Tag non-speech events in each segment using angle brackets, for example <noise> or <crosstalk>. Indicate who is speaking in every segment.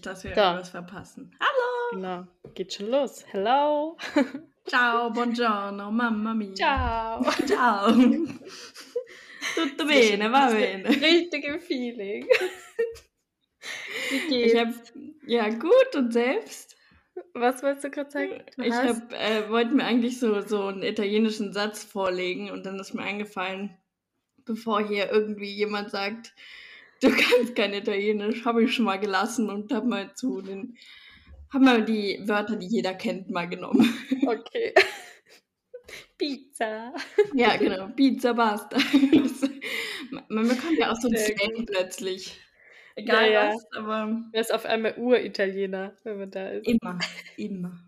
Speaker 1: nicht, dass wir irgendwas verpassen. Hallo!
Speaker 2: Genau. Geht schon los. Hello. <laughs>
Speaker 1: Ciao, buongiorno, mamma mia.
Speaker 2: Ciao. <laughs>
Speaker 1: Ciao. Tutto bene, va bene.
Speaker 2: Richtige Feeling. <laughs> Wie geht's?
Speaker 1: Ich hab, ja, gut und selbst?
Speaker 2: Was wolltest du gerade sagen? Du
Speaker 1: Ich hab, äh, wollte mir eigentlich so, so einen italienischen Satz vorlegen und dann ist mir eingefallen, bevor hier irgendwie jemand sagt, du kannst kein Italienisch, habe ich schon mal gelassen und habe mal zu den, habe mal die Wörter, die jeder kennt, mal genommen.
Speaker 2: Okay. <laughs> Pizza.
Speaker 1: ja, genau, Pizza, basta. <laughs> Man, bekommt ja auch so ein Slang plötzlich. Egal
Speaker 2: Ja, ja.
Speaker 1: was, aber
Speaker 2: Er ist auf einmal Uritaliener, wenn man da ist.
Speaker 1: immer, immer.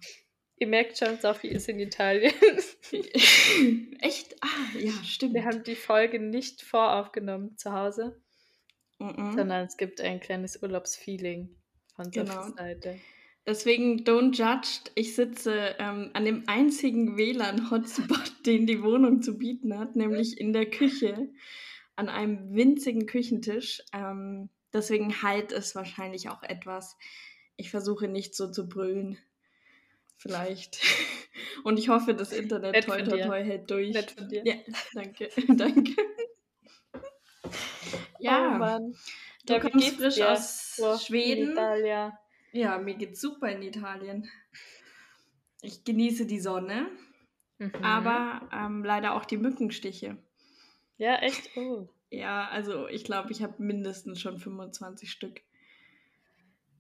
Speaker 2: Ihr merkt schon, Sophie ist in Italien. <laughs>
Speaker 1: Echt? Ah, ja, stimmt.
Speaker 2: Wir haben die Folge nicht voraufgenommen zu Hause,
Speaker 1: Mhm.
Speaker 2: sondern es gibt ein kleines Urlaubsfeeling von
Speaker 1: Genau.
Speaker 2: Sophies Seite.
Speaker 1: Deswegen don't judge. Ich sitze ähm, an dem einzigen WLAN-Hotspot, <laughs> den die Wohnung zu bieten hat, nämlich in der Küche, an einem winzigen Küchentisch. Ähm, deswegen halt es wahrscheinlich auch etwas. Ich versuche nicht so zu brüllen. Vielleicht. <laughs> Und ich hoffe, das Internet
Speaker 2: Nett
Speaker 1: toi toi toi hält durch.
Speaker 2: Nett von dir.
Speaker 1: Ja, danke, <laughs> danke. Ja,
Speaker 2: Oh Mann.
Speaker 1: du
Speaker 2: Ja,
Speaker 1: kommst frisch
Speaker 2: dir?
Speaker 1: aus
Speaker 2: So,
Speaker 1: Schweden. Ja, mir geht's super in Italien. Ich genieße die Sonne,
Speaker 2: Mhm.
Speaker 1: aber ähm, leider auch die Mückenstiche.
Speaker 2: Ja, echt? Oh.
Speaker 1: Ja, also ich glaube, ich habe mindestens schon 25 Stück.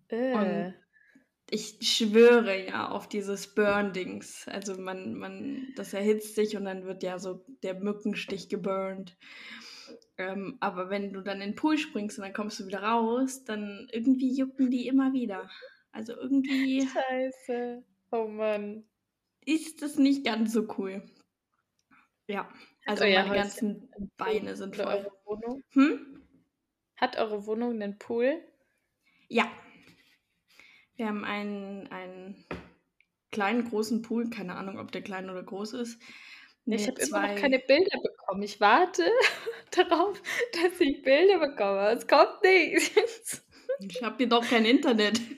Speaker 2: Äh.
Speaker 1: Ich schwöre ja auf dieses Burn-Dings. Also man, man, das erhitzt sich und dann wird ja so der Mückenstich geburnt. Ähm, aber wenn du dann in den Pool springst und dann kommst du wieder raus, dann irgendwie jucken die immer wieder. Also irgendwie
Speaker 2: Scheiße. Oh Mann.
Speaker 1: ist das nicht ganz so cool. Ja, also meine
Speaker 2: Häuschen
Speaker 1: ganzen? Beine sind voll.
Speaker 2: eure Wohnung?
Speaker 1: Hm?
Speaker 2: Hat eure Wohnung einen Pool?
Speaker 1: Ja. Wir haben einen, einen kleinen, großen Pool. Keine Ahnung, ob der klein oder groß ist.
Speaker 2: ich habe immer noch keine Bilder bekommen. Ich warte <laughs> darauf, dass ich Bilder bekomme. Es kommt nichts.
Speaker 1: Ich habe hier doch kein Internet. <laughs>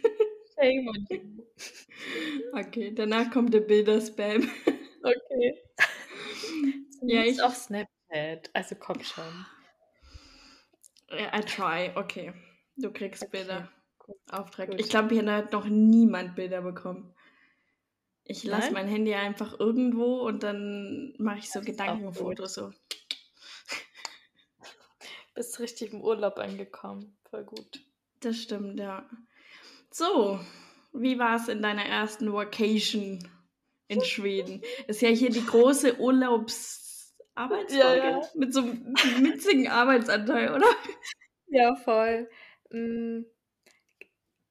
Speaker 1: Okay, danach kommt der Bilder-Spam.
Speaker 2: Okay. <laughs>
Speaker 1: Ja, ich-
Speaker 2: auf Snapchat. Also komm schon.
Speaker 1: I try, okay. Du kriegst
Speaker 2: Okay,
Speaker 1: Bilder.
Speaker 2: gut,
Speaker 1: Auftrag.
Speaker 2: gut.
Speaker 1: Ich glaube, hier hat noch niemand Bilder bekommen. Ich lasse mein Handy einfach irgendwo und dann mache ich so Gedankenfotos. So. <laughs>
Speaker 2: Bist richtig im Urlaub angekommen. Voll gut.
Speaker 1: Das stimmt, ja. So, wie war es in deiner ersten Vacation in <laughs> Schweden? Ist ja hier die große Urlaubsarbeitsfolge
Speaker 2: Ja, ja.
Speaker 1: mit so einem witzigen Arbeitsanteil, oder?
Speaker 2: Ja, voll. Mm,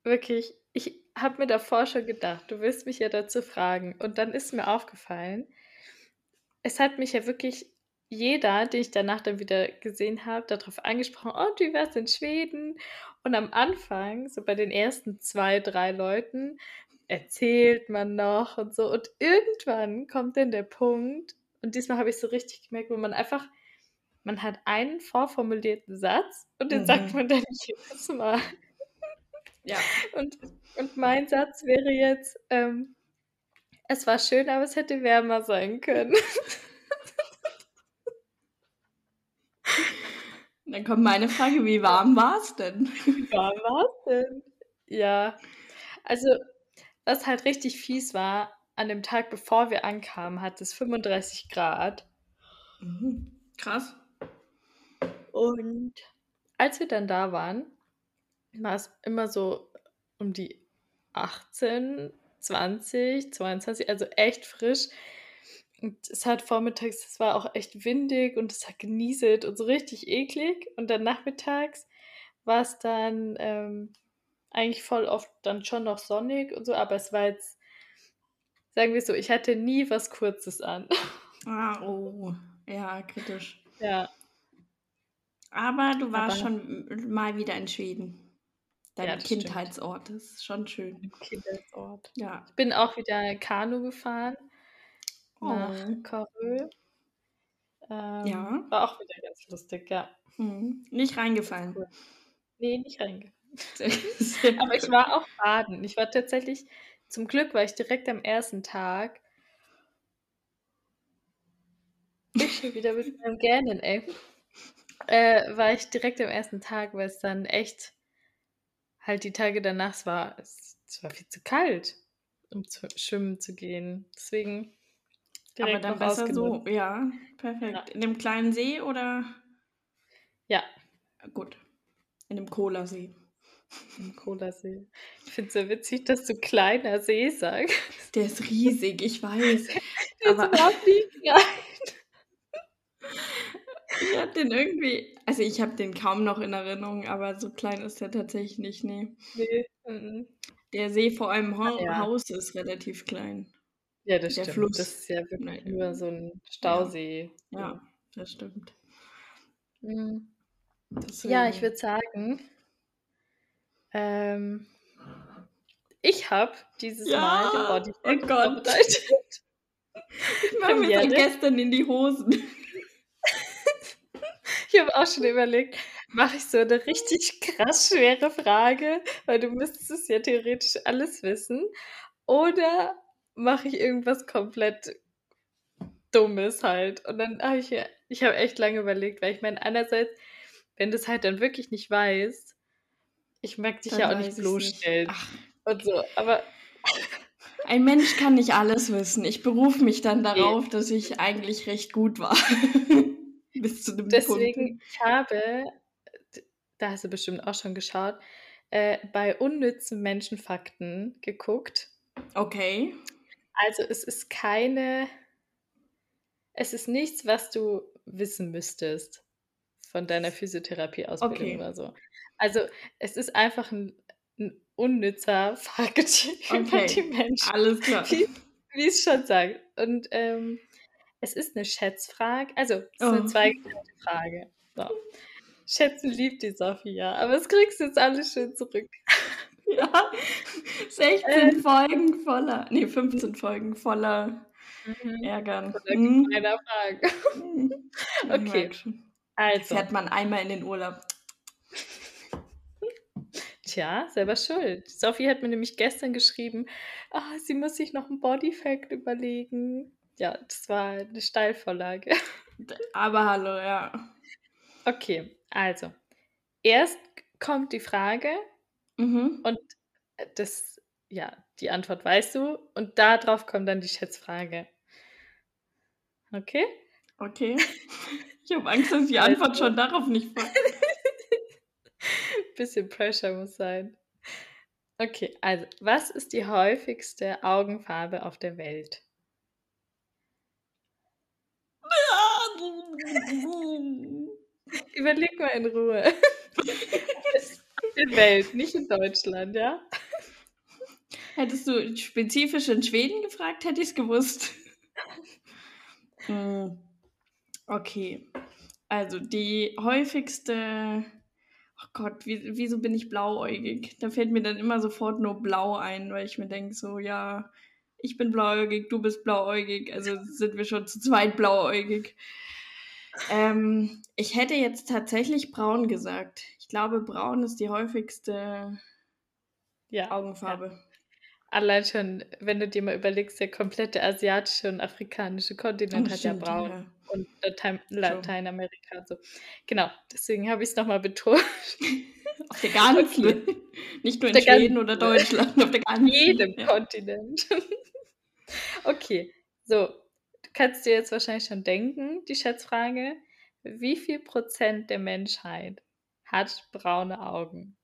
Speaker 2: wirklich, ich habe mir davor schon gedacht, du willst mich ja dazu fragen. Und dann ist mir aufgefallen, es hat mich ja wirklich jeder, den ich danach dann wieder gesehen habe, darauf angesprochen, oh, du wärst in Schweden. Und am Anfang, so bei den ersten zwei, drei Leuten, erzählt man noch und so. Und irgendwann kommt dann der Punkt, und diesmal habe ich so richtig gemerkt, wo man einfach, man hat einen vorformulierten Satz und den
Speaker 1: Mhm.
Speaker 2: sagt man dann <laughs> jedes Mal.
Speaker 1: Ja.
Speaker 2: Und, und mein Satz wäre jetzt, ähm, es war schön, aber es hätte wärmer sein können. <laughs>
Speaker 1: Dann kommt meine Frage, wie warm war es denn?
Speaker 2: war was denn? Ja, also was halt richtig fies war, an dem Tag, bevor wir ankamen, hat es 35 Grad.
Speaker 1: Mhm. Krass.
Speaker 2: Und als wir dann da waren, war es immer so um die 18, 20, 22, also echt frisch. Und es hat vormittags, es war auch echt windig und es hat genieselt und so richtig eklig. Und dann nachmittags war es dann ähm, eigentlich voll oft dann schon noch sonnig und so, aber es war jetzt, sagen wir so, ich hatte nie was Kurzes an. <laughs>
Speaker 1: Ah, oh. Ja, kritisch.
Speaker 2: ja,
Speaker 1: Aber du warst
Speaker 2: Aber-
Speaker 1: schon mal wieder in Schweden. Dein
Speaker 2: Ja.
Speaker 1: Kindheitsort. Ist schon schön.
Speaker 2: im Kindesort.
Speaker 1: Ja.
Speaker 2: bin auch wieder Kanu gefahren nach
Speaker 1: Oh.
Speaker 2: Korö. Ähm,
Speaker 1: Ja.
Speaker 2: War auch wieder ganz lustig, ja.
Speaker 1: Mhm. Nicht reingefallen.
Speaker 2: Cool. Nee, nicht reingefallen. <laughs> Aber ich war auch baden. Ich war tatsächlich, zum Glück war ich direkt am ersten Tag. Ich schon wieder mit meinem Gähnen, ey. Äh, war ich direkt am ersten Tag, weil es dann echt halt die Tage danach es war, es, es war viel zu kalt, um zu schwimmen zu gehen. Deswegen
Speaker 1: Aber dann besser so, ja,
Speaker 2: Ja.
Speaker 1: perfekt. In dem kleinen See oder?
Speaker 2: Ja,
Speaker 1: Gut. In dem Cola-See.
Speaker 2: im Cola-See. Ich finde es so witzig, dass du kleiner See sagst.
Speaker 1: Der ist riesig, ich weiß. <laughs>
Speaker 2: Der ist
Speaker 1: Aber
Speaker 2: überhaupt nicht klein.
Speaker 1: Ich habe den irgendwie, also ich habe den kaum noch in Erinnerung, aber so klein ist der tatsächlich nicht, nee.
Speaker 2: Nee. mhm.
Speaker 1: Der See vor einem
Speaker 2: Ah,
Speaker 1: ha
Speaker 2: ja.
Speaker 1: Haus ist relativ klein.
Speaker 2: Ja, das
Speaker 1: Der
Speaker 2: stimmt.
Speaker 1: Fluss.
Speaker 2: Das ist ja wirklich
Speaker 1: Nein.
Speaker 2: nur so ein
Speaker 1: Ja,
Speaker 2: Stausee.
Speaker 1: ja, das stimmt.
Speaker 2: Mhm. Ja, ich würde sagen, ähm, ich habe dieses Mal den
Speaker 1: Ja, oh Gott.
Speaker 2: vorbereitet. <laughs>
Speaker 1: Ich mache mir seit gestern in die Hosen.
Speaker 2: Ich habe auch schon überlegt, mache ich so eine richtig krass schwere Frage, weil du müsstest es ja theoretisch alles wissen, oder mache ich irgendwas komplett Dummes halt. Und dann habe ich ich habe echt lange überlegt, weil ich meine, einerseits, wenn du es halt dann wirklich nicht weißt, ich mag dich
Speaker 1: Dann
Speaker 2: ja auch nicht bloßstellen und so, aber
Speaker 1: ein Mensch kann nicht alles wissen. Ich berufe mich dann <laughs> darauf, dass ich eigentlich recht gut war. <laughs> Bis zu dem Punkt.
Speaker 2: Deswegen, ich habe, da hast du bestimmt auch schon geschaut, äh, bei unnützen Menschenfakten geguckt.
Speaker 1: Okay.
Speaker 2: Also es ist keine, es ist nichts, was du wissen müsstest von deiner Physiotherapie-Ausbildung
Speaker 1: Okay.
Speaker 2: oder so. Also es ist einfach ein, ein unnützer <laughs> Fakt über die
Speaker 1: Okay.
Speaker 2: Menschen,
Speaker 1: Alles klar.
Speaker 2: wie, wie es schon sagt. Und ähm, es ist eine Schätzfrage, also es ist eine
Speaker 1: Oh.
Speaker 2: zweigeteilte Frage. So. Schätzen liebt die Sophia, aber das kriegst du jetzt alles schön zurück. <laughs>
Speaker 1: Ja. 16
Speaker 2: Äh,
Speaker 1: Folgen voller, nee, 15 Folgen voller
Speaker 2: mhm.
Speaker 1: Ärgern.
Speaker 2: Oder
Speaker 1: Hm.
Speaker 2: gemeiner Fragen.
Speaker 1: Hm. Ich
Speaker 2: Okay, also.
Speaker 1: Fährt man einmal in den Urlaub.
Speaker 2: Tja, selber schuld. Sophie hat mir nämlich gestern geschrieben, ah, sie muss sich noch ein Bodyfact überlegen. Ja, das war eine Steilvorlage.
Speaker 1: Aber hallo, ja.
Speaker 2: Okay, also. Erst kommt die Frage
Speaker 1: Mhm.
Speaker 2: und das, ja, die Antwort weißt du und darauf kommt dann die Schätzfrage. Okay?
Speaker 1: Okay. Ich habe Angst, dass die <laughs> Antwort schon darauf nicht folgt. <laughs>
Speaker 2: bisschen Pressure muss sein. Okay, also, was ist die häufigste Augenfarbe auf der Welt? <laughs> Überleg mal in Ruhe. Der Welt, nicht in Deutschland, ja?
Speaker 1: Hättest du spezifisch in Schweden gefragt, hätte ich es gewusst. Hm. Okay. Also die häufigste. Oh Gott, wie, wieso bin ich blauäugig? Da fällt mir dann immer sofort nur blau ein, weil ich mir denke, so, ja, ich bin blauäugig, du bist blauäugig, also sind wir schon zu zweit blauäugig. Ähm, ich hätte jetzt tatsächlich braun gesagt. Ich glaube, braun ist die häufigste
Speaker 2: Ja, ja.
Speaker 1: Augenfarbe.
Speaker 2: Allein schon, wenn du dir mal überlegst, der komplette asiatische und afrikanische Kontinent
Speaker 1: Oh,
Speaker 2: hat ja
Speaker 1: stimmt,
Speaker 2: braun.
Speaker 1: ja.
Speaker 2: Und Latein,
Speaker 1: True.
Speaker 2: Lateinamerika so. Genau, deswegen habe ich es nochmal betont. <laughs>
Speaker 1: Auf der ganzen, <laughs>
Speaker 2: Okay,
Speaker 1: nicht nur in Schweden oder Deutschland, auf der <laughs> ganzen.
Speaker 2: jedem
Speaker 1: Ja.
Speaker 2: Kontinent. <laughs> Okay, so, du kannst dir jetzt wahrscheinlich schon denken, die Schätzfrage, wie viel Prozent der Menschheit hat braune Augen?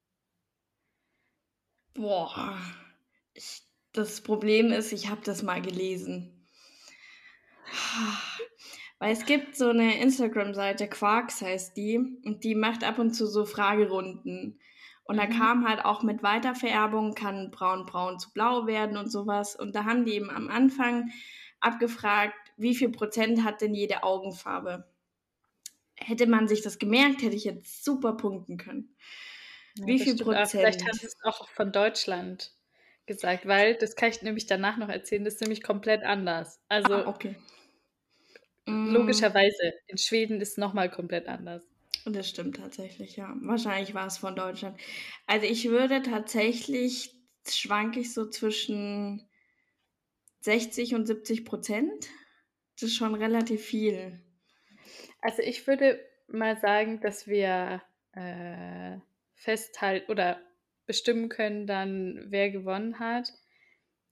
Speaker 1: Boah, ich, das Problem ist, ich habe das mal gelesen. Weil es gibt so eine Instagram-Seite, Quarks heißt die, und die macht ab und zu so Fragerunden. Und da
Speaker 2: Mhm.
Speaker 1: kam halt auch mit Weitervererbung, kann braun-braun zu blau werden und sowas. Und da haben die eben am Anfang abgefragt, wie viel Prozent hat denn jede Augenfarbe? Hätte man sich das gemerkt, hätte ich jetzt super punkten können.
Speaker 2: Ja,
Speaker 1: Wie viel
Speaker 2: stimmt, aber vielleicht
Speaker 1: Prozent?
Speaker 2: sie es auch von Deutschland gesagt, weil das kann ich nämlich danach noch erzählen, das ist nämlich komplett anders.
Speaker 1: Ah,
Speaker 2: Also
Speaker 1: okay. Mm,
Speaker 2: logischerweise, in Schweden ist es nochmal komplett anders.
Speaker 1: Das stimmt tatsächlich, ja. Wahrscheinlich war es von Deutschland. Also ich würde tatsächlich, schwanke ich so zwischen 60 und 70 Prozent. Das ist schon relativ viel.
Speaker 2: Also ich würde mal sagen, dass wir äh, festhalten oder bestimmen können dann, wer gewonnen hat,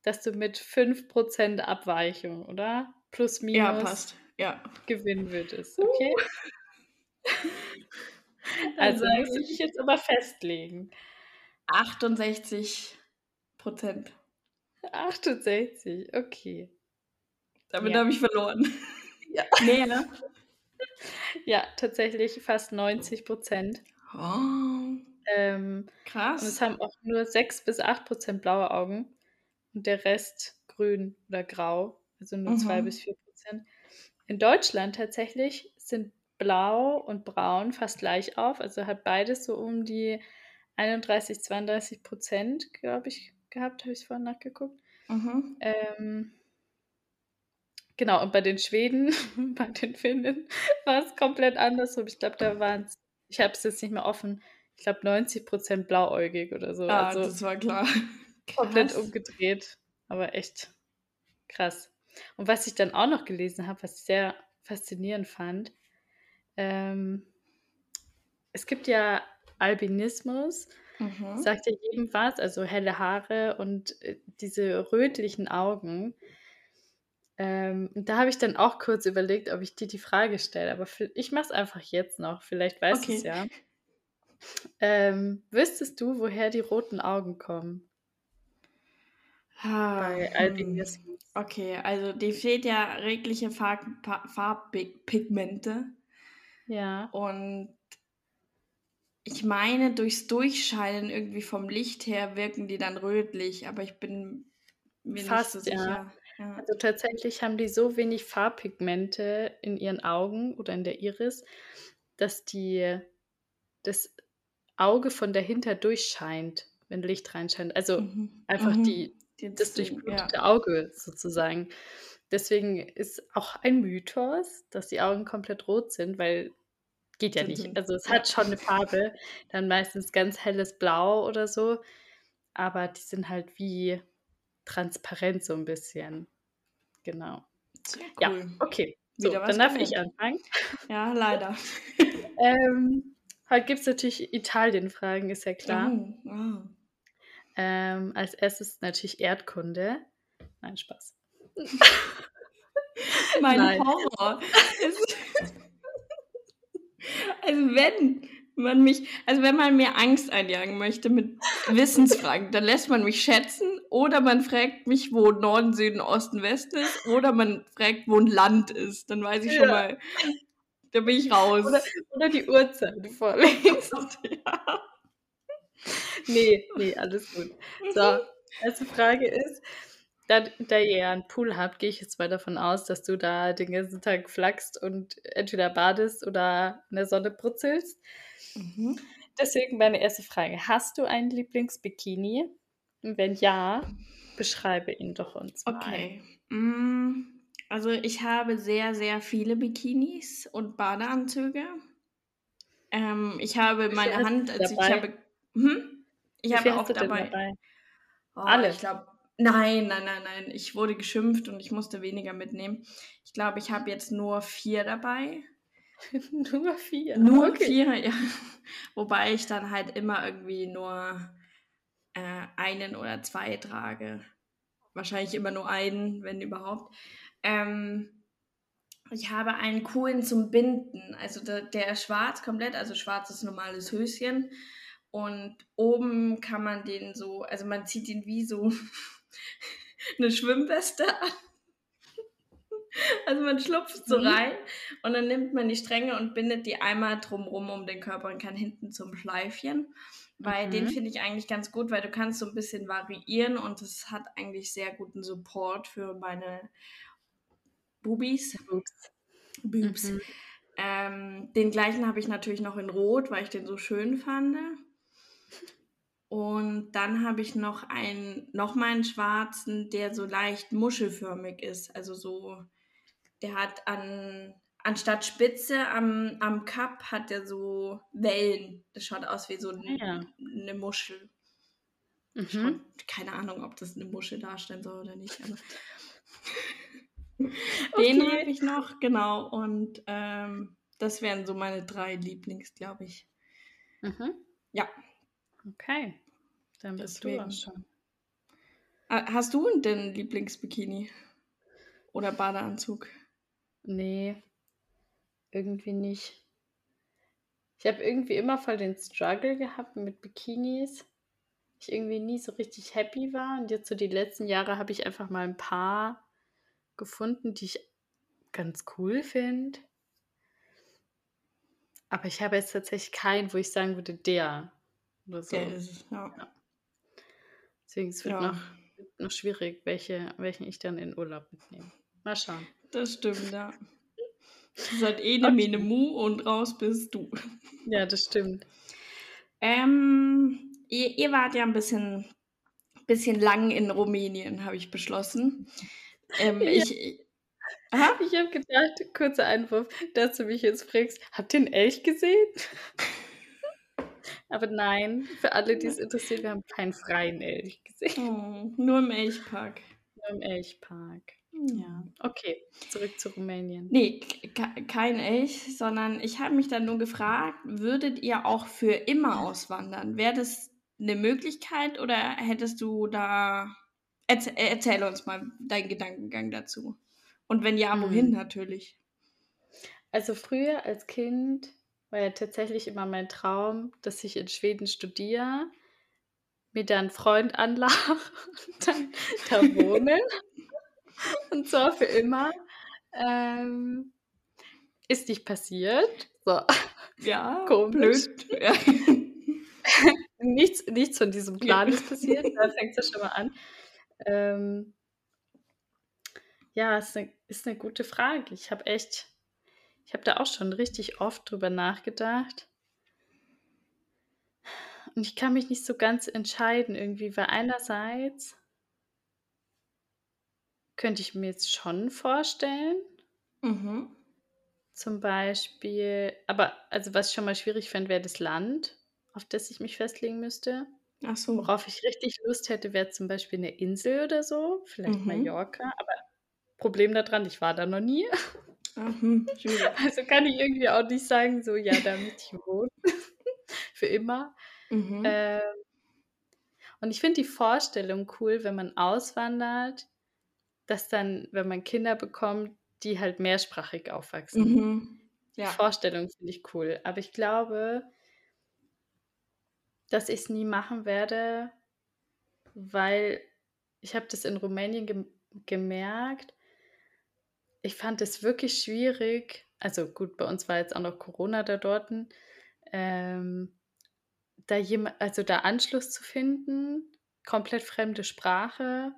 Speaker 2: dass du mit 5% Abweichung, oder? Plus minus
Speaker 1: Ja, passt. Ja.
Speaker 2: gewinnen würdest. Okay? <laughs> also
Speaker 1: sag
Speaker 2: muss ich mich jetzt aber festlegen.
Speaker 1: 68 Prozent.
Speaker 2: 68, okay.
Speaker 1: Damit
Speaker 2: Ja.
Speaker 1: habe ich verloren. <laughs>
Speaker 2: Ja.
Speaker 1: Mehr.
Speaker 2: Ja, tatsächlich fast 90 Prozent.
Speaker 1: Oh,
Speaker 2: Ähm, und es
Speaker 1: krass.
Speaker 2: haben auch nur 6 bis 8 Prozent blaue Augen und der Rest grün oder grau, also nur 2
Speaker 1: Mhm.
Speaker 2: bis 4 Prozent. In Deutschland tatsächlich sind blau und braun fast gleich auf, also hat beides so um die 31, 32 Prozent, glaube ich, gehabt, habe ich vorhin nachgeguckt.
Speaker 1: Mhm.
Speaker 2: Ähm, genau, und bei den Schweden, <laughs> bei den Finnen war es komplett andersrum. Ich glaube, da waren es, ich habe es jetzt nicht mehr offen, ich glaube 90 Prozent blauäugig oder so.
Speaker 1: Ah,
Speaker 2: also
Speaker 1: das war klar. <laughs>
Speaker 2: komplett
Speaker 1: Krass.
Speaker 2: umgedreht, aber echt krass. Und was ich dann auch noch gelesen habe, was ich sehr faszinierend fand, ähm, es gibt ja Albinismus,
Speaker 1: Mhm.
Speaker 2: sagt ja jedem was, also helle Haare und äh, diese rötlichen Augen. Ähm, und da habe ich dann auch kurz überlegt, ob ich dir die Frage stelle, aber ich mache es einfach jetzt noch, vielleicht weißt du es
Speaker 1: Okay.
Speaker 2: ja. Ähm, wüsstest du, woher die roten Augen kommen
Speaker 1: Ah,
Speaker 2: bei
Speaker 1: hm.
Speaker 2: Albinismus?
Speaker 1: Okay, also dir fehlt ja regliche Farb Farbpigmente
Speaker 2: Ja.
Speaker 1: und ich meine, durchs Durchscheinen irgendwie vom Licht her wirken die dann rötlich, aber ich bin mir
Speaker 2: Fast,
Speaker 1: nicht so
Speaker 2: ja.
Speaker 1: sicher. Ja.
Speaker 2: Also tatsächlich haben die so wenig Farbpigmente in ihren Augen oder in der Iris, dass die das Auge von dahinter durchscheint, wenn Licht reinscheint. Also
Speaker 1: Mhm.
Speaker 2: einfach
Speaker 1: Mhm.
Speaker 2: die, das durchblutete
Speaker 1: ja.
Speaker 2: Auge sozusagen. Deswegen ist auch ein Mythos, dass die Augen komplett rot sind, weil geht ja nicht.
Speaker 1: sind-
Speaker 2: Also es hat schon eine Farbe, dann meistens ganz helles Blau oder so, aber die sind halt wie transparent so ein bisschen. Genau.
Speaker 1: Sehr
Speaker 2: Ja,
Speaker 1: cool.
Speaker 2: okay. So, dann darf ich anfangen.
Speaker 1: Ja, leider. <laughs>
Speaker 2: Ähm, heute gibt es natürlich Italien-Fragen, ist ja klar.
Speaker 1: Oh, wow.
Speaker 2: Ähm, als erstes natürlich Erdkunde. Nein, Spaß. <laughs>
Speaker 1: Mein
Speaker 2: Nein.
Speaker 1: Horror. <laughs> also wenn man mich, also wenn man mir Angst einjagen möchte mit Wissensfragen, dann lässt man mich schätzen oder man fragt mich, wo Norden, Süden, Osten, Westen ist oder man fragt, wo ein Land ist. Dann weiß ich schon
Speaker 2: Ja.
Speaker 1: mal, da bin ich raus.
Speaker 2: Oder, oder die Uhrzeit vorlesen. <laughs>
Speaker 1: ja.
Speaker 2: Nee, nee, alles gut. So, erste Frage ist, da, da ihr ja einen Pool habt, gehe ich jetzt mal davon aus, dass du da den ganzen Tag flachst und entweder badest oder in der Sonne brutzelst.
Speaker 1: Mhm.
Speaker 2: Deswegen meine erste Frage. Hast du einen Lieblingsbikini? Und wenn ja, beschreibe ihn doch uns mal.
Speaker 1: Okay. Mm, Also ich habe sehr, sehr viele Bikinis und Badeanzüge. Ähm, ich habe meine Hand, also ich
Speaker 2: dabei?
Speaker 1: habe, hm? ich
Speaker 2: Wie
Speaker 1: habe auch dabei.
Speaker 2: dabei?
Speaker 1: Oh,
Speaker 2: Alle?
Speaker 1: Ich glaube, nein, nein, nein, nein. Ich wurde geschimpft und ich musste weniger mitnehmen. Ich glaube, ich habe jetzt nur vier dabei. <laughs>
Speaker 2: Nur vier.
Speaker 1: Nur
Speaker 2: okay.
Speaker 1: vier, ja. Wobei ich dann halt immer irgendwie nur äh, einen oder zwei trage. Wahrscheinlich immer nur einen, wenn überhaupt. Ähm, ich habe einen coolen zum Binden. Also der, der ist schwarz komplett, also schwarzes normales Höschen. Und oben kann man den so, also man zieht ihn wie so <laughs> <laughs> eine Schwimmweste an. <laughs> Also man schlupft so
Speaker 2: Mhm.
Speaker 1: rein und dann nimmt man die Stränge und bindet die einmal drumrum um den Körper und kann hinten zum Schleifchen. Weil den
Speaker 2: Mhm.
Speaker 1: finde ich eigentlich ganz gut, weil du kannst so ein bisschen variieren und es hat eigentlich sehr guten Support für meine Bubis. Boobs.
Speaker 2: Mhm.
Speaker 1: Ähm, den gleichen habe ich natürlich noch in Rot, weil ich den so schön fand. Und dann habe ich noch einen, noch mal einen schwarzen, der so leicht muschelförmig ist. Also so, der hat an, anstatt Spitze am, am Cup hat er so Wellen. Das schaut aus wie so ein,
Speaker 2: Ja.
Speaker 1: eine Muschel.
Speaker 2: Mhm.
Speaker 1: Schon, keine Ahnung, ob das eine Muschel darstellen soll oder nicht. Aber <laughs> Den
Speaker 2: Okay.
Speaker 1: habe ich noch, genau. Und ähm, das wären so meine drei Lieblings, glaube ich.
Speaker 2: Mhm.
Speaker 1: Ja.
Speaker 2: Okay. Dann bist du
Speaker 1: Deswegen.
Speaker 2: auch schon.
Speaker 1: Ah, Hast du denn Lieblingsbikini? Oder Badeanzug?
Speaker 2: Nee, irgendwie nicht. Ich habe irgendwie immer voll den Struggle gehabt mit Bikinis. Ich irgendwie nie so richtig happy war. Und jetzt so die letzten Jahre habe ich einfach mal ein paar gefunden, die ich ganz cool finde. Aber ich habe jetzt tatsächlich keinen, wo ich sagen würde, der oder so.
Speaker 1: Der ist es, ja.
Speaker 2: Deswegen es wird
Speaker 1: Ja.
Speaker 2: noch, noch schwierig, welche, welchen ich dann in Urlaub mitnehme. Mal schauen.
Speaker 1: Das stimmt, ja. Halt eh
Speaker 2: Okay.
Speaker 1: Mene Mu und raus bist du.
Speaker 2: Ja, das stimmt.
Speaker 1: Ähm, ihr, ihr wart ja ein bisschen, bisschen lang in Rumänien, habe ich beschlossen. Ähm,
Speaker 2: Ja.
Speaker 1: ich, ich, Aha.
Speaker 2: Ich habe gedacht, kurzer Einwurf, dass du mich jetzt fragst, habt ihr einen Elch gesehen? Aber nein, für alle, die es interessiert, wir haben keinen freien Elch gesehen.
Speaker 1: Oh, nur im Elchpark.
Speaker 2: Nur im Elchpark.
Speaker 1: Ja.
Speaker 2: Okay, zurück zu Rumänien.
Speaker 1: Nee, ke- kein Elch, sondern ich habe mich dann nur gefragt, würdet ihr auch für immer auswandern? Wäre das eine Möglichkeit oder hättest du da. Erzähl, erzähl uns mal deinen Gedankengang dazu. Und wenn ja, wohin
Speaker 2: Hm.
Speaker 1: natürlich?
Speaker 2: Also früher als Kind war ja tatsächlich immer mein Traum, dass ich in Schweden studiere, mir dann einen Freund anlache <laughs> und dann da wohne. <laughs> und zwar für immer. Ähm, ist nicht passiert. So.
Speaker 1: Ja,
Speaker 2: Komisch.
Speaker 1: blöd. Ja. <laughs>
Speaker 2: nichts, nichts von diesem Plan ist passiert. Da fängt es ja schon mal an. Ähm, ja, ist eine, ist eine gute Frage. Ich habe echt, ich habe da auch schon richtig oft drüber nachgedacht. Und ich kann mich nicht so ganz entscheiden irgendwie, weil einerseits könnte ich mir jetzt schon vorstellen,
Speaker 1: Mhm.
Speaker 2: zum Beispiel, aber also was ich schon mal schwierig fände, wäre das Land, auf das ich mich festlegen müsste.
Speaker 1: Ach so.
Speaker 2: Worauf ich richtig Lust hätte, wäre zum Beispiel eine Insel oder so, vielleicht
Speaker 1: Mhm.
Speaker 2: Mallorca. Aber Problem daran, ich war da noch nie. <laughs>
Speaker 1: Hm, schwierig. <laughs>
Speaker 2: Also kann ich irgendwie auch nicht sagen, so ja, da möchte ich wohnen. <laughs> Für immer.
Speaker 1: Mhm.
Speaker 2: Ähm, und ich finde die Vorstellung cool, wenn man auswandert, dass dann, wenn man Kinder bekommt, die halt mehrsprachig aufwachsen.
Speaker 1: Mhm.
Speaker 2: Die
Speaker 1: Ja.
Speaker 2: Vorstellung finde ich cool. Aber ich glaube, dass ich es nie machen werde, weil ich habe das in Rumänien gem gemerkt. Ich fand es wirklich schwierig. Also gut, bei uns war jetzt auch noch Corona da dort. Ähm, da jemand, also da Anschluss zu finden, komplett fremde Sprache,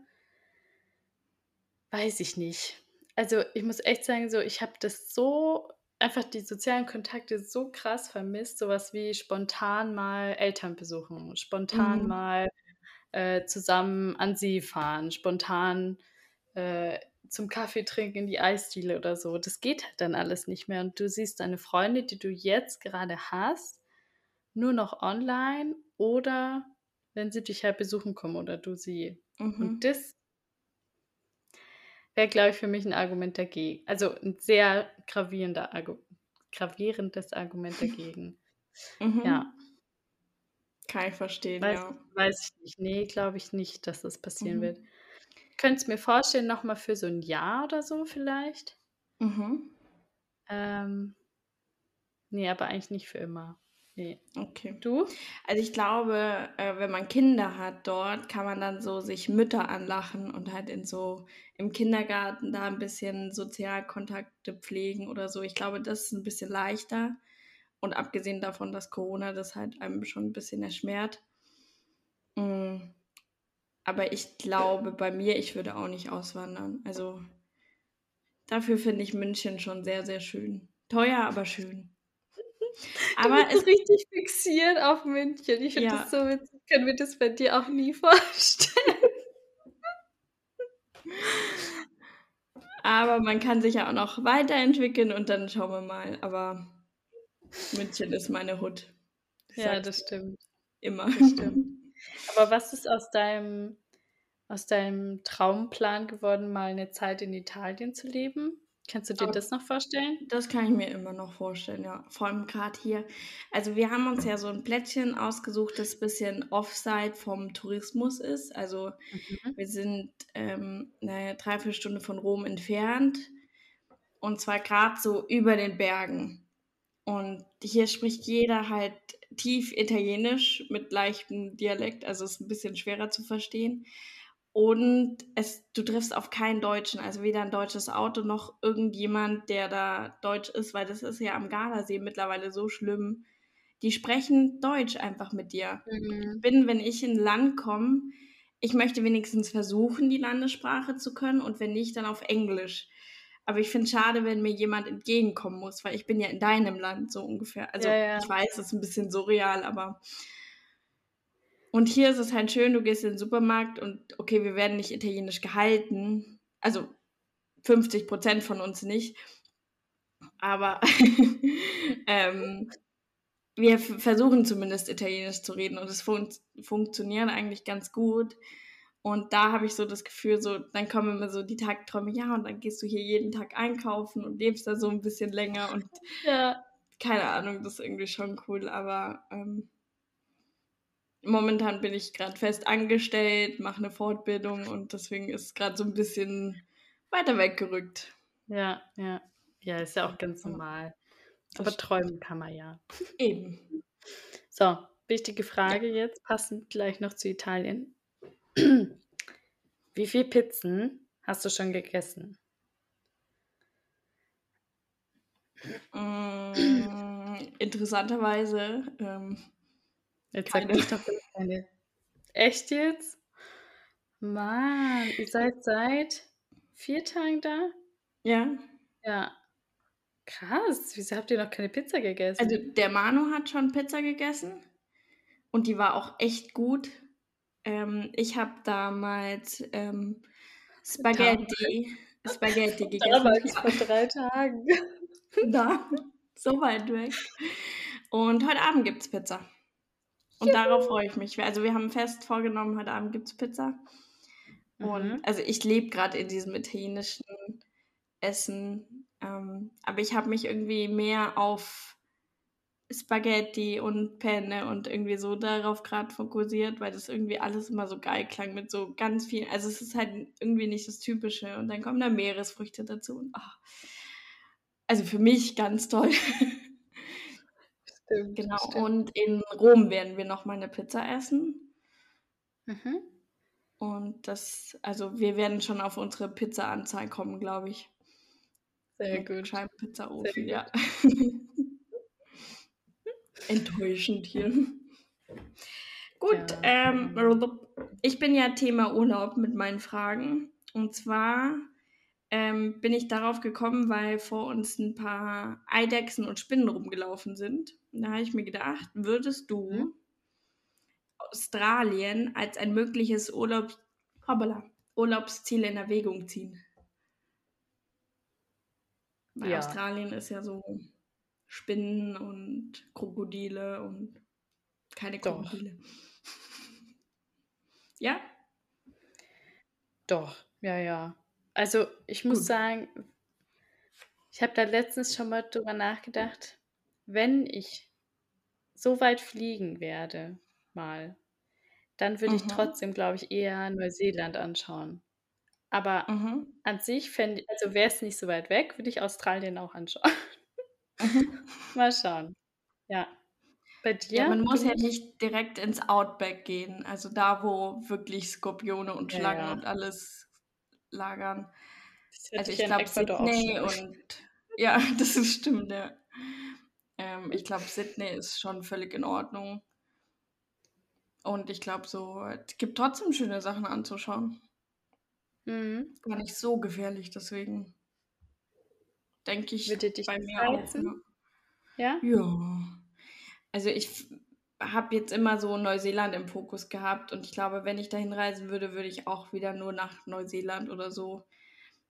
Speaker 2: weiß ich nicht. Also ich muss echt sagen, so ich habe das so einfach die sozialen Kontakte so krass vermisst, sowas wie spontan mal Eltern besuchen, spontan
Speaker 1: Mhm.
Speaker 2: mal äh, zusammen an See fahren, spontan äh, zum Kaffee trinken in die Eisdiele oder so. Das geht halt dann alles nicht mehr. Und du siehst deine Freunde, die du jetzt gerade hast, nur noch online oder wenn sie dich halt besuchen kommen oder du sie.
Speaker 1: Mhm.
Speaker 2: Und das wäre, glaube ich, für mich ein Argument dagegen. Also ein sehr gravierender Argu gravierendes Argument <laughs> dagegen.
Speaker 1: Mhm.
Speaker 2: Ja,
Speaker 1: Kann ich verstehen,
Speaker 2: weiß,
Speaker 1: ja.
Speaker 2: weiß ich nicht. Nee, glaube ich nicht, dass das passieren
Speaker 1: Mhm.
Speaker 2: wird. Könntest mir vorstellen, nochmal für so ein Jahr oder so vielleicht.
Speaker 1: Mhm.
Speaker 2: Ähm, nee, aber eigentlich nicht für immer. Nee.
Speaker 1: Okay.
Speaker 2: Du?
Speaker 1: Also ich glaube, äh, wenn man Kinder hat dort, kann man dann so sich Mütter anlachen und halt in so im Kindergarten da ein bisschen Sozialkontakte pflegen oder so. Ich glaube, das ist ein bisschen leichter. Und abgesehen davon, dass Corona das halt einem schon ein bisschen erschwert. Mm. Aber ich glaube, bei mir, ich würde auch nicht auswandern. Also dafür finde ich München schon sehr, sehr schön. Teuer, aber schön.
Speaker 2: Du
Speaker 1: Aber
Speaker 2: bist
Speaker 1: es,
Speaker 2: richtig fixiert auf München. Ich finde
Speaker 1: ja,
Speaker 2: das so witzig. Können wir das bei dir auch nie <laughs> vorstellen?
Speaker 1: aber man kann sich ja auch noch weiterentwickeln und dann schauen wir mal. Aber München ist meine Hut.
Speaker 2: Ja, das stimmt.
Speaker 1: Immer.
Speaker 2: Das stimmt. Aber was ist aus deinem, aus deinem Traumplan geworden, mal eine Zeit in Italien zu leben? Kannst du dir Aber das noch vorstellen?
Speaker 1: Das kann ich mir immer noch vorstellen, ja. Vor allem gerade hier. Also wir haben uns ja so ein Plättchen ausgesucht, das ein bisschen offside vom Tourismus ist. Also mhm. wir sind ähm, eine Dreiviertelstunde von Rom entfernt. Und zwar gerade so über den Bergen. Und hier spricht jeder halt tief Italienisch mit leichtem Dialekt, also ist ein bisschen schwerer zu verstehen. Und es, du triffst auf keinen Deutschen, also weder ein deutsches Auto noch irgendjemand, der da deutsch ist, weil das ist ja am Gardasee mittlerweile so schlimm. Die sprechen Deutsch einfach mit dir. Mhm. Ich bin, wenn ich in ein Land komme, ich möchte wenigstens versuchen, die Landessprache zu können und wenn nicht, dann auf Englisch. Aber ich finde es schade, wenn mir jemand entgegenkommen muss, weil ich bin ja in deinem Land so ungefähr. Also ja, ja. ich weiß, es ist ein bisschen surreal, aber und hier ist es halt schön, du gehst in den Supermarkt und okay, wir werden nicht italienisch gehalten. Also 50 Prozent von uns nicht. Aber <laughs> ähm, wir versuchen zumindest italienisch zu reden und es fun funktioniert eigentlich ganz gut. Und da habe ich so das Gefühl, so, dann kommen immer so die Tagträume, ja, und dann gehst du hier jeden Tag einkaufen und lebst da so ein bisschen länger und <laughs> ja. keine Ahnung, das ist irgendwie schon cool, aber ähm, momentan bin ich gerade fest angestellt, mache eine Fortbildung und deswegen ist es gerade so ein bisschen weiter weggerückt.
Speaker 2: Ja, ja. Ja, ist ja auch ganz normal. Aber träumen kann man ja.
Speaker 1: Eben.
Speaker 2: So, wichtige Frage ja. jetzt, passend gleich noch zu Italien. Wie viele Pizzen hast du schon gegessen?
Speaker 1: Mm, interessanterweise ähm,
Speaker 2: Jetzt sag nicht doch keine. Echt jetzt? Mann, ihr seid seit vier Tagen da?
Speaker 1: Ja.
Speaker 2: Ja. Krass, wieso habt ihr noch keine Pizza gegessen?
Speaker 1: Also der Manu hat schon Pizza gegessen und die war auch echt gut. Ähm, ich habe damals ähm, Spaghetti, Spaghetti <laughs> gegessen.
Speaker 2: Damals vor drei Tagen. <laughs>
Speaker 1: da, so weit weg. Und heute Abend gibt es Pizza. Und Juhu. darauf freue ich mich. Also wir haben fest vorgenommen, heute Abend gibt es Pizza. Und mhm. also ich lebe gerade in diesem italienischen Essen. Ähm, aber ich habe mich irgendwie mehr auf Spaghetti und Penne und irgendwie so darauf gerade fokussiert, weil das irgendwie alles immer so geil klang mit so ganz vielen. Also es ist halt irgendwie nicht das Typische. Und dann kommen da Meeresfrüchte dazu. Und, oh. Also für mich ganz toll. Stimmt, genau. Stimmt. Und in Rom werden wir noch mal eine Pizza essen. Mhm. Und das, also wir werden schon auf unsere Pizza-Anzahl kommen, glaube ich.
Speaker 2: Sehr gut.
Speaker 1: Scheibenpizza-Ofen, ja. <laughs> Enttäuschend hier. Gut, ja. ähm, ich bin ja Thema Urlaub mit meinen Fragen. Und zwar ähm, bin ich darauf gekommen, weil vor uns ein paar Eidechsen und Spinnen rumgelaufen sind. Und da habe ich mir gedacht, würdest du mhm. Australien als ein mögliches Urlaub, hoppala, Urlaubsziel in Erwägung ziehen? Weil ja. Australien ist ja so Spinnen und Krokodile und keine Krokodile. Doch. <laughs> ja?
Speaker 2: Doch, ja, ja. Also ich muss Gut. sagen, ich habe da letztens schon mal drüber nachgedacht, wenn ich so weit fliegen werde, mal, dann würde ich mhm. trotzdem, glaube ich, eher Neuseeland anschauen. Aber mhm. an sich fände also wäre es nicht so weit weg, würde ich Australien auch anschauen. <laughs> Mhm. <laughs> Mal schauen. Ja.
Speaker 1: Bei dir? Ja, man muss ja nicht direkt ins Outback gehen, also da, wo wirklich Skorpione und Schlangen ja. und alles lagern. Also ich glaube Sydney und <laughs> ja, das ist stimmt, ja. Ähm, ich glaube Sydney ist schon völlig in Ordnung. Und ich glaube so, es gibt trotzdem schöne Sachen anzuschauen. Mhm. Gar nicht so gefährlich, deswegen denke ich
Speaker 2: Würde dich
Speaker 1: bei
Speaker 2: mir auch. Ne? Ja?
Speaker 1: Ja. Also ich habe jetzt immer so Neuseeland im Fokus gehabt und ich glaube, wenn ich dahin reisen würde, würde ich auch wieder nur nach Neuseeland oder so.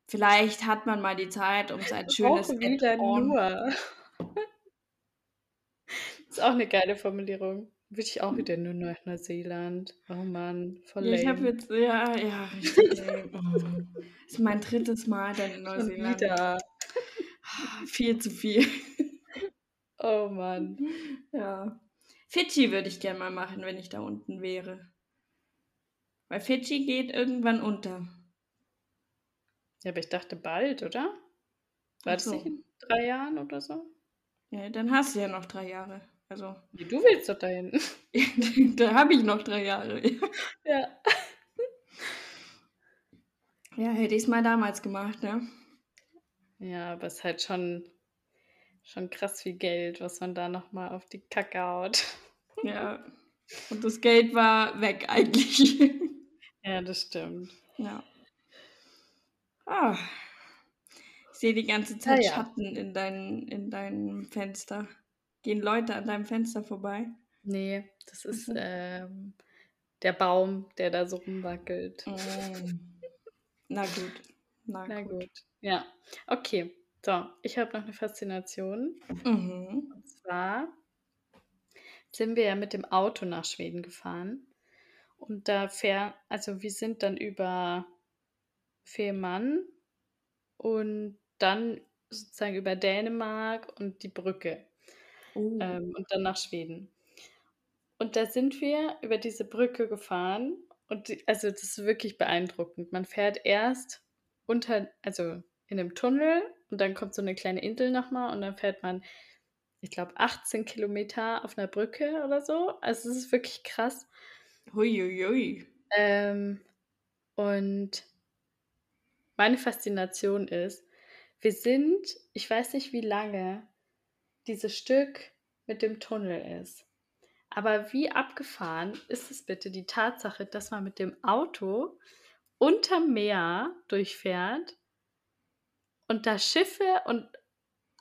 Speaker 1: vielleicht hat man mal die Zeit, um sein schönes
Speaker 2: Auch wieder nur. <laughs> Ist auch eine geile Formulierung. Würde ich auch wieder nur nach Neuseeland. Oh Mann, voll
Speaker 1: Ja, ich habe jetzt ja, ja, richtig. <laughs> Oh. Das ist mein drittes Mal dann in Neuseeland.
Speaker 2: wieder.
Speaker 1: Viel zu viel. <laughs>
Speaker 2: Oh Mann.
Speaker 1: Ja. Fidschi würde ich gerne mal machen, wenn ich da unten wäre. Weil Fidschi geht irgendwann unter.
Speaker 2: Ja, aber ich dachte bald, oder? War das nicht in drei Jahren oder so?
Speaker 1: Ja, dann hast du ja noch drei Jahre. Also,
Speaker 2: Nee, du willst doch dahin. <laughs>
Speaker 1: da habe ich noch drei Jahre. <laughs>
Speaker 2: Ja.
Speaker 1: Ja, hätte ich es mal damals gemacht, ne?
Speaker 2: Ja, aber es ist halt schon, schon krass viel Geld, was man da nochmal auf die Kacke haut.
Speaker 1: Ja. Und das Geld war weg eigentlich. <laughs>
Speaker 2: Ja, das stimmt.
Speaker 1: ja. Ah. Ich sehe die ganze Zeit
Speaker 2: ja.
Speaker 1: Schatten in, dein, in deinem Fenster. Gehen Leute an deinem Fenster vorbei?
Speaker 2: Nee, das ist ähm, der Baum, der da so rumwackelt.
Speaker 1: Mm. Na gut. Na,
Speaker 2: Na
Speaker 1: gut.
Speaker 2: gut. Ja, okay. So, ich habe noch eine Faszination.
Speaker 1: Mhm.
Speaker 2: Und zwar sind wir ja mit dem Auto nach Schweden gefahren. Und da fähr, also wir sind dann über Fehmarn und dann sozusagen über Dänemark und die Brücke
Speaker 1: Oh.
Speaker 2: ähm, und dann nach Schweden. Und da sind wir über diese Brücke gefahren und die, also das ist wirklich beeindruckend. Man fährt erst unter, also in einem Tunnel und dann kommt so eine kleine Insel nochmal und dann fährt man, ich glaube, 18 Kilometer auf einer Brücke oder so. Also es ist wirklich krass.
Speaker 1: Huiuiui.
Speaker 2: Ähm, und meine Faszination ist, wir sind, ich weiß nicht wie lange, dieses Stück mit dem Tunnel ist. Aber wie abgefahren ist es bitte die Tatsache, dass man mit dem Auto unterm Meer durchfährt und da Schiffe und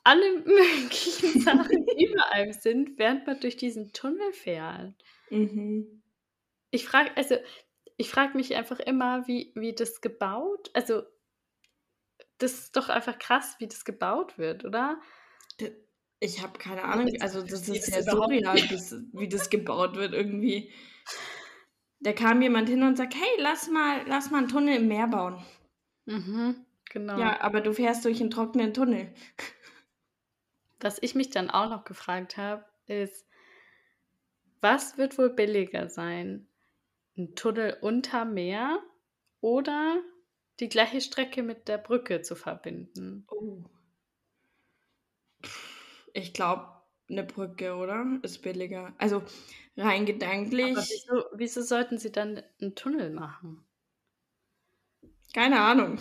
Speaker 2: alle <laughs> möglichen Sachen <laughs> über einem sind, während man durch diesen Tunnel fährt.
Speaker 1: Mhm.
Speaker 2: Ich frage, also ich frage mich einfach immer, wie, wie das gebaut, also das ist doch einfach krass, wie das gebaut wird, oder?
Speaker 1: Ich habe keine Ahnung.
Speaker 2: Das
Speaker 1: Also das ist ja surreal, wie das gebaut wird irgendwie. Da kam jemand hin und sagt, hey, lass mal, lass mal einen Tunnel im Meer bauen.
Speaker 2: Mhm, genau.
Speaker 1: Ja, aber du fährst durch einen trockenen Tunnel.
Speaker 2: Was ich mich dann auch noch gefragt habe, ist, was wird wohl billiger sein? Ein Tunnel unter Meer oder die gleiche Strecke mit der Brücke zu verbinden?
Speaker 1: Oh. Ich glaube, eine Brücke, oder? Ist billiger. Also rein gedanklich,
Speaker 2: wieso, wieso sollten sie dann einen Tunnel machen?
Speaker 1: Keine Ahnung.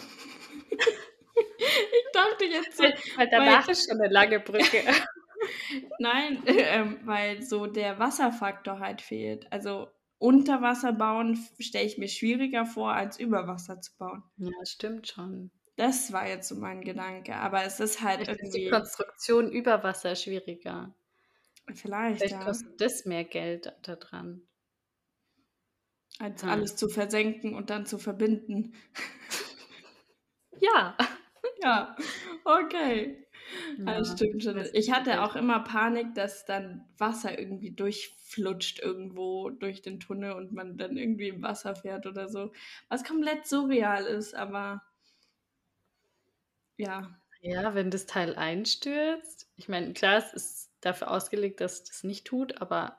Speaker 1: ich dachte jetzt so,
Speaker 2: Weil, weil danach ist schon eine lange Brücke. <laughs>
Speaker 1: nein, ähm, weil so der Wasserfaktor halt fehlt. Also unter Wasser bauen stelle ich mir schwieriger vor, als über Wasser zu bauen.
Speaker 2: ja, stimmt schon.
Speaker 1: Das war jetzt so mein Gedanke. Aber es ist halt
Speaker 2: Vielleicht ist die
Speaker 1: irgendwie,
Speaker 2: Konstruktion über Wasser schwieriger.
Speaker 1: vielleicht,
Speaker 2: Vielleicht
Speaker 1: ja,
Speaker 2: kostet das mehr Geld da dran.
Speaker 1: als
Speaker 2: Hm.
Speaker 1: alles zu versenken und dann zu verbinden.
Speaker 2: Ja.
Speaker 1: Ja, okay.
Speaker 2: Ja,
Speaker 1: Das stimmt schon. Ich hatte auch immer Panik, dass dann Wasser irgendwie durchflutscht irgendwo durch den Tunnel und man dann irgendwie im Wasser fährt oder so. Was komplett surreal ist, aber ja.
Speaker 2: Ja, wenn das Teil einstürzt. Ich meine, klar, es ist dafür ausgelegt, dass es das nicht tut, aber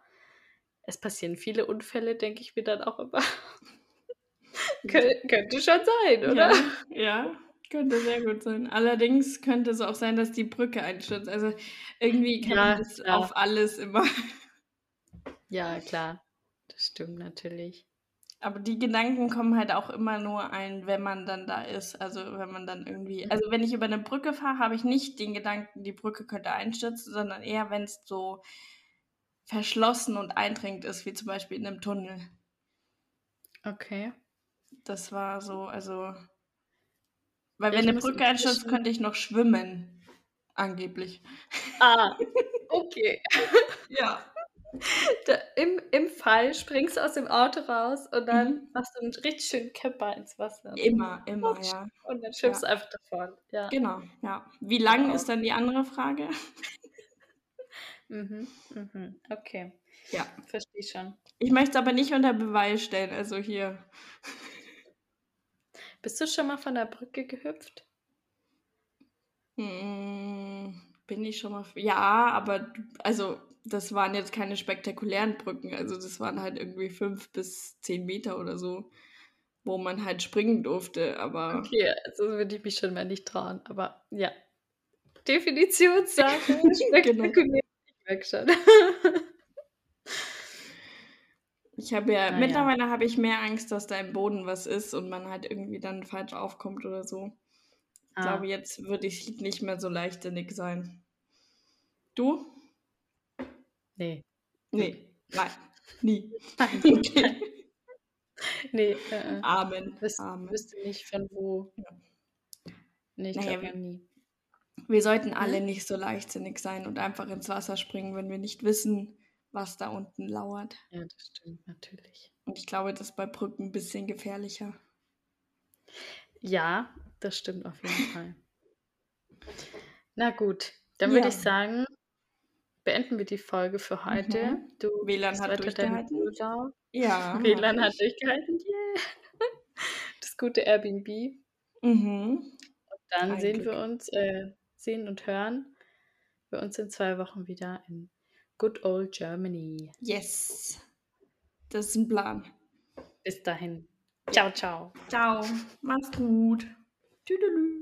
Speaker 2: es passieren viele Unfälle, denke ich mir dann auch immer. <laughs> Kö könnte schon sein, oder?
Speaker 1: Ja, ja, könnte sehr gut sein. Allerdings könnte es auch sein, dass die Brücke einstürzt. Also irgendwie kann
Speaker 2: Ja,
Speaker 1: man das
Speaker 2: klar.
Speaker 1: auf alles immer.
Speaker 2: Ja, klar. Das stimmt natürlich.
Speaker 1: Aber die Gedanken kommen halt auch immer nur ein, wenn man dann da ist. Also wenn man dann irgendwie, also wenn ich über eine Brücke fahre, habe ich nicht den Gedanken, die Brücke könnte einstürzen, sondern eher, wenn es so verschlossen und eindringend ist, wie zum Beispiel in einem Tunnel.
Speaker 2: Okay.
Speaker 1: Das war so, also, weil wenn
Speaker 2: ich
Speaker 1: eine Brücke einstürzt, könnte ich noch schwimmen. Angeblich.
Speaker 2: Ah, <laughs> okay.
Speaker 1: Ja.
Speaker 2: Da, im, Im Fall springst du aus dem Auto raus und dann
Speaker 1: Mhm.
Speaker 2: machst du einen richtig schönen Kipper ins Wasser.
Speaker 1: Immer, immer,
Speaker 2: Rutsch.
Speaker 1: ja.
Speaker 2: Und dann schwimmst
Speaker 1: Ja.
Speaker 2: du einfach davon. Ja.
Speaker 1: Genau, ja. Wie lang
Speaker 2: Genau.
Speaker 1: ist dann die andere Frage? <laughs>
Speaker 2: Mhm, mhm. Okay,
Speaker 1: Ja.
Speaker 2: verstehe schon.
Speaker 1: Ich möchte es aber nicht unter Beweis stellen, also hier.
Speaker 2: Bist du schon mal von der Brücke gehüpft?
Speaker 1: Hm, bin ich schon mal. Ja, aber also das waren jetzt keine spektakulären Brücken. Also das waren halt irgendwie fünf bis zehn Meter oder so, wo man halt springen durfte. Aber
Speaker 2: Okay, also würde ich mich schon mal nicht trauen. Aber ja, Definitionssache. <laughs>
Speaker 1: Genau.
Speaker 2: Spektakulär. Ich merke schon. <laughs>
Speaker 1: ich habe ja,
Speaker 2: Ah, ja.
Speaker 1: mittlerweile habe ich mehr Angst, dass da im Boden was ist und man halt irgendwie dann falsch aufkommt oder so. Ich
Speaker 2: Ah.
Speaker 1: glaube, jetzt würde ich nicht mehr so leichtsinnig sein. Du?
Speaker 2: Nee.
Speaker 1: Nee, nein, nie. <laughs>
Speaker 2: Nein. <laughs>
Speaker 1: Okay.
Speaker 2: Nee, äh, äh.
Speaker 1: Amen.
Speaker 2: Wüs
Speaker 1: Amen.
Speaker 2: wüsste nicht von wo.
Speaker 1: Ja.
Speaker 2: Nee, ich
Speaker 1: Naja,
Speaker 2: glaube nie.
Speaker 1: Wir sollten alle nicht so leichtsinnig sein und einfach ins Wasser springen, wenn wir nicht wissen, was da unten lauert.
Speaker 2: Ja, das stimmt natürlich.
Speaker 1: Und ich glaube, das ist bei Brücken ein bisschen gefährlicher.
Speaker 2: Ja, das stimmt auf jeden <laughs> Fall. Na gut, dann würde ich
Speaker 1: Ja.
Speaker 2: sagen, beenden wir die Folge für heute.
Speaker 1: Mhm.
Speaker 2: Du
Speaker 1: WLAN hat durchgehalten.
Speaker 2: Urlaub.
Speaker 1: Ja. <laughs>
Speaker 2: WLAN hat durchgehalten. Yeah. Das gute Airbnb.
Speaker 1: Mhm.
Speaker 2: Dann
Speaker 1: Ein
Speaker 2: sehen
Speaker 1: Glück.
Speaker 2: wir uns, äh, sehen und hören wir uns in zwei Wochen wieder in Good Old Germany.
Speaker 1: Yes. Das ist ein Plan.
Speaker 2: Bis dahin. Ciao, ciao.
Speaker 1: Ciao. Mach's gut. Tüdelü.